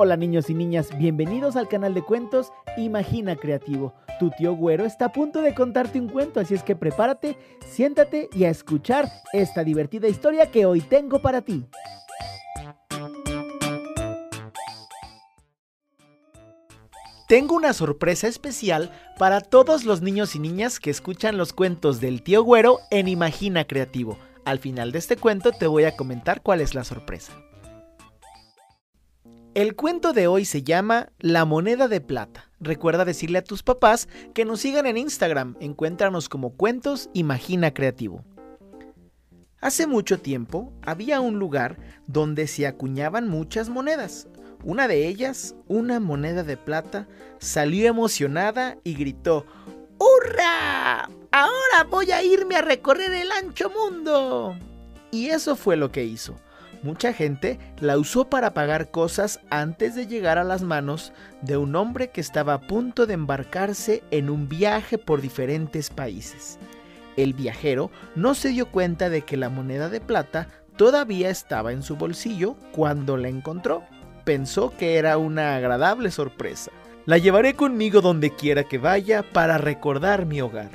Hola niños y niñas, bienvenidos al canal de cuentos Imagina Creativo. Tu tío Güero está a punto de contarte un cuento, así es que prepárate, siéntate y a escuchar esta divertida historia que hoy tengo para ti. Tengo una sorpresa especial para todos los niños y niñas que escuchan los cuentos del tío Güero en Imagina Creativo. Al final de este cuento te voy a comentar cuál es la sorpresa. El cuento de hoy se llama La moneda de plata. Recuerda decirle a tus papás que nos sigan en Instagram. Encuéntranos como Cuentos Imagina Creativo. Hace mucho tiempo había un lugar donde se acuñaban muchas monedas. Una de ellas, una moneda de plata, salió emocionada y gritó ¡Hurra! Ahora voy a irme a recorrer el ancho mundo. Y eso fue lo que hizo. Mucha gente la usó para pagar cosas antes de llegar a las manos de un hombre que estaba a punto de embarcarse en un viaje por diferentes países. El viajero no se dio cuenta de que la moneda de plata todavía estaba en su bolsillo cuando la encontró. Pensó que era una agradable sorpresa. La llevaré conmigo donde quiera que vaya para recordar mi hogar.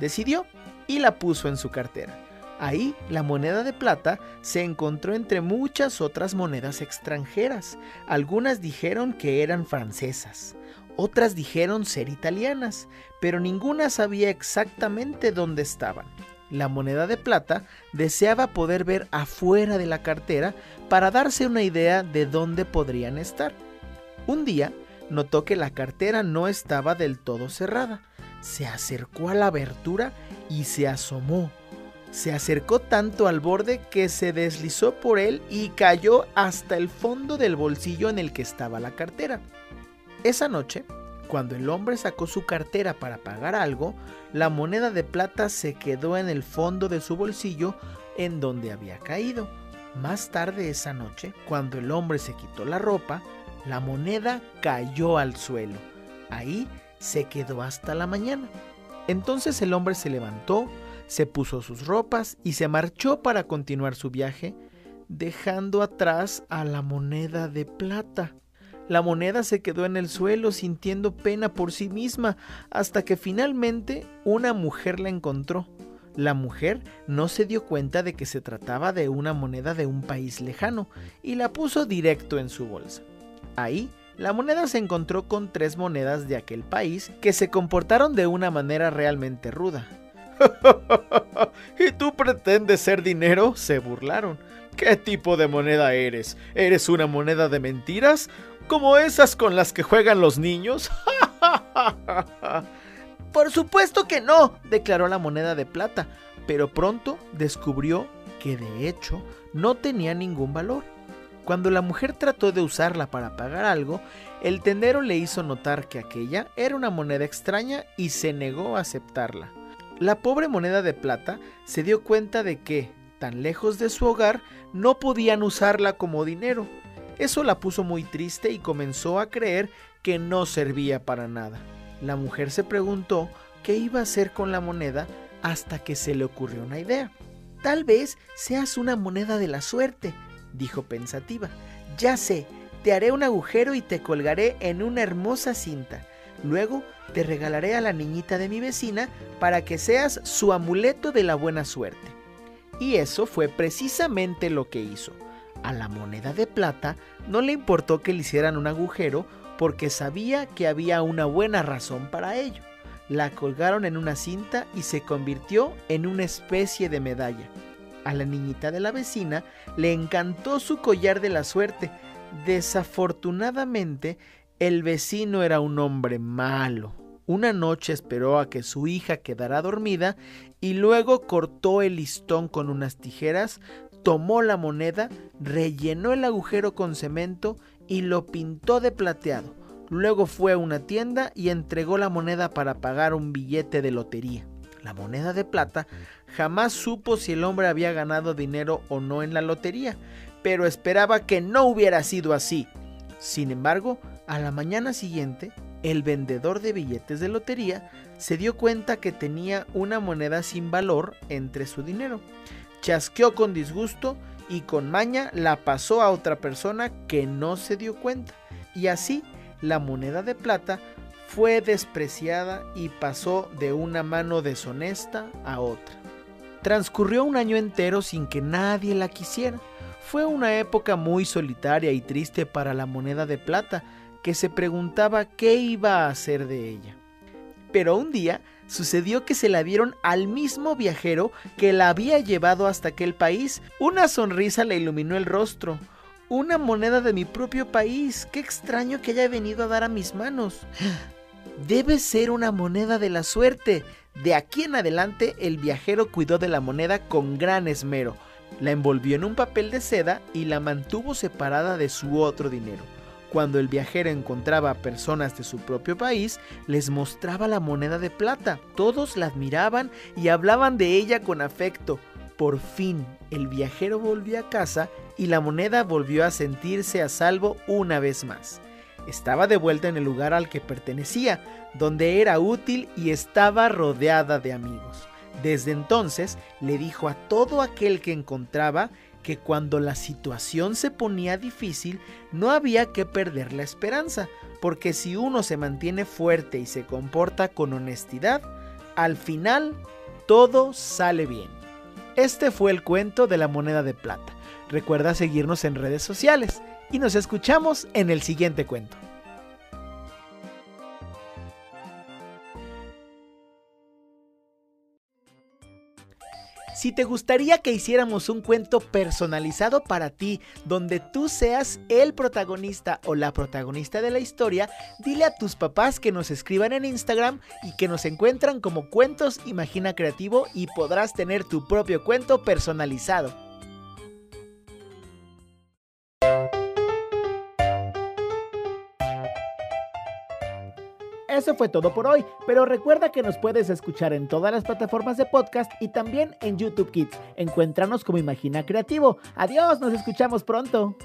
Decidió y la puso en su cartera. Ahí la moneda de plata se encontró entre muchas otras monedas extranjeras. Algunas dijeron que eran francesas, otras dijeron ser italianas, pero ninguna sabía exactamente dónde estaban. La moneda de plata deseaba poder ver afuera de la cartera para darse una idea de dónde podrían estar. Un día notó que la cartera no estaba del todo cerrada. Se acercó a la abertura y se asomó se acercó tanto al borde que se deslizó por él y cayó hasta el fondo del bolsillo en el que estaba la cartera. Esa noche, cuando el hombre sacó su cartera para pagar algo, la moneda de plata se quedó en el fondo de su bolsillo en donde había caído. Más tarde esa noche, cuando el hombre se quitó la ropa, la moneda cayó al suelo. Ahí se quedó hasta la mañana. Entonces el hombre se levantó, se puso sus ropas y se marchó para continuar su viaje, dejando atrás a la moneda de plata. La moneda se quedó en el suelo sintiendo pena por sí misma hasta que finalmente una mujer la encontró. La mujer no se dio cuenta de que se trataba de una moneda de un país lejano y la puso directo en su bolsa. Ahí, la moneda se encontró con tres monedas de aquel país que se comportaron de una manera realmente ruda. ¿Y tú pretendes ser dinero? Se burlaron. ¿Qué tipo de moneda eres? ¿Eres una moneda de mentiras? ¿Como esas con las que juegan los niños? Por supuesto que no, declaró la moneda de plata, pero pronto descubrió que de hecho no tenía ningún valor. Cuando la mujer trató de usarla para pagar algo, el tendero le hizo notar que aquella era una moneda extraña y se negó a aceptarla. La pobre moneda de plata se dio cuenta de que, tan lejos de su hogar, no podían usarla como dinero. Eso la puso muy triste y comenzó a creer que no servía para nada. La mujer se preguntó qué iba a hacer con la moneda hasta que se le ocurrió una idea. Tal vez seas una moneda de la suerte, dijo pensativa. Ya sé, te haré un agujero y te colgaré en una hermosa cinta. Luego te regalaré a la niñita de mi vecina para que seas su amuleto de la buena suerte. Y eso fue precisamente lo que hizo. A la moneda de plata no le importó que le hicieran un agujero porque sabía que había una buena razón para ello. La colgaron en una cinta y se convirtió en una especie de medalla. A la niñita de la vecina le encantó su collar de la suerte. Desafortunadamente, el vecino era un hombre malo. Una noche esperó a que su hija quedara dormida y luego cortó el listón con unas tijeras, tomó la moneda, rellenó el agujero con cemento y lo pintó de plateado. Luego fue a una tienda y entregó la moneda para pagar un billete de lotería. La moneda de plata jamás supo si el hombre había ganado dinero o no en la lotería, pero esperaba que no hubiera sido así. Sin embargo, a la mañana siguiente, el vendedor de billetes de lotería se dio cuenta que tenía una moneda sin valor entre su dinero. Chasqueó con disgusto y con maña la pasó a otra persona que no se dio cuenta. y así la moneda de plata fue despreciada y pasó de una mano deshonesta a otra. Transcurrió un año entero sin que nadie la quisiera. Fue una época muy solitaria y triste para la moneda de plata, que se preguntaba qué iba a hacer de ella. Pero un día sucedió que se la dieron al mismo viajero que la había llevado hasta aquel país. Una sonrisa le iluminó el rostro. Una moneda de mi propio país. Qué extraño que haya venido a dar a mis manos. Debe ser una moneda de la suerte. De aquí en adelante el viajero cuidó de la moneda con gran esmero. La envolvió en un papel de seda y la mantuvo separada de su otro dinero. Cuando el viajero encontraba a personas de su propio país, les mostraba la moneda de plata. Todos la admiraban y hablaban de ella con afecto. Por fin, el viajero volvió a casa y la moneda volvió a sentirse a salvo una vez más. Estaba de vuelta en el lugar al que pertenecía, donde era útil y estaba rodeada de amigos. Desde entonces le dijo a todo aquel que encontraba que cuando la situación se ponía difícil no había que perder la esperanza, porque si uno se mantiene fuerte y se comporta con honestidad, al final todo sale bien. Este fue el cuento de la moneda de plata. Recuerda seguirnos en redes sociales y nos escuchamos en el siguiente cuento. Si te gustaría que hiciéramos un cuento personalizado para ti, donde tú seas el protagonista o la protagonista de la historia, dile a tus papás que nos escriban en Instagram y que nos encuentran como Cuentos Imagina Creativo y podrás tener tu propio cuento personalizado. Eso fue todo por hoy, pero recuerda que nos puedes escuchar en todas las plataformas de podcast y también en YouTube Kids. Encuéntranos como Imagina Creativo. Adiós, nos escuchamos pronto.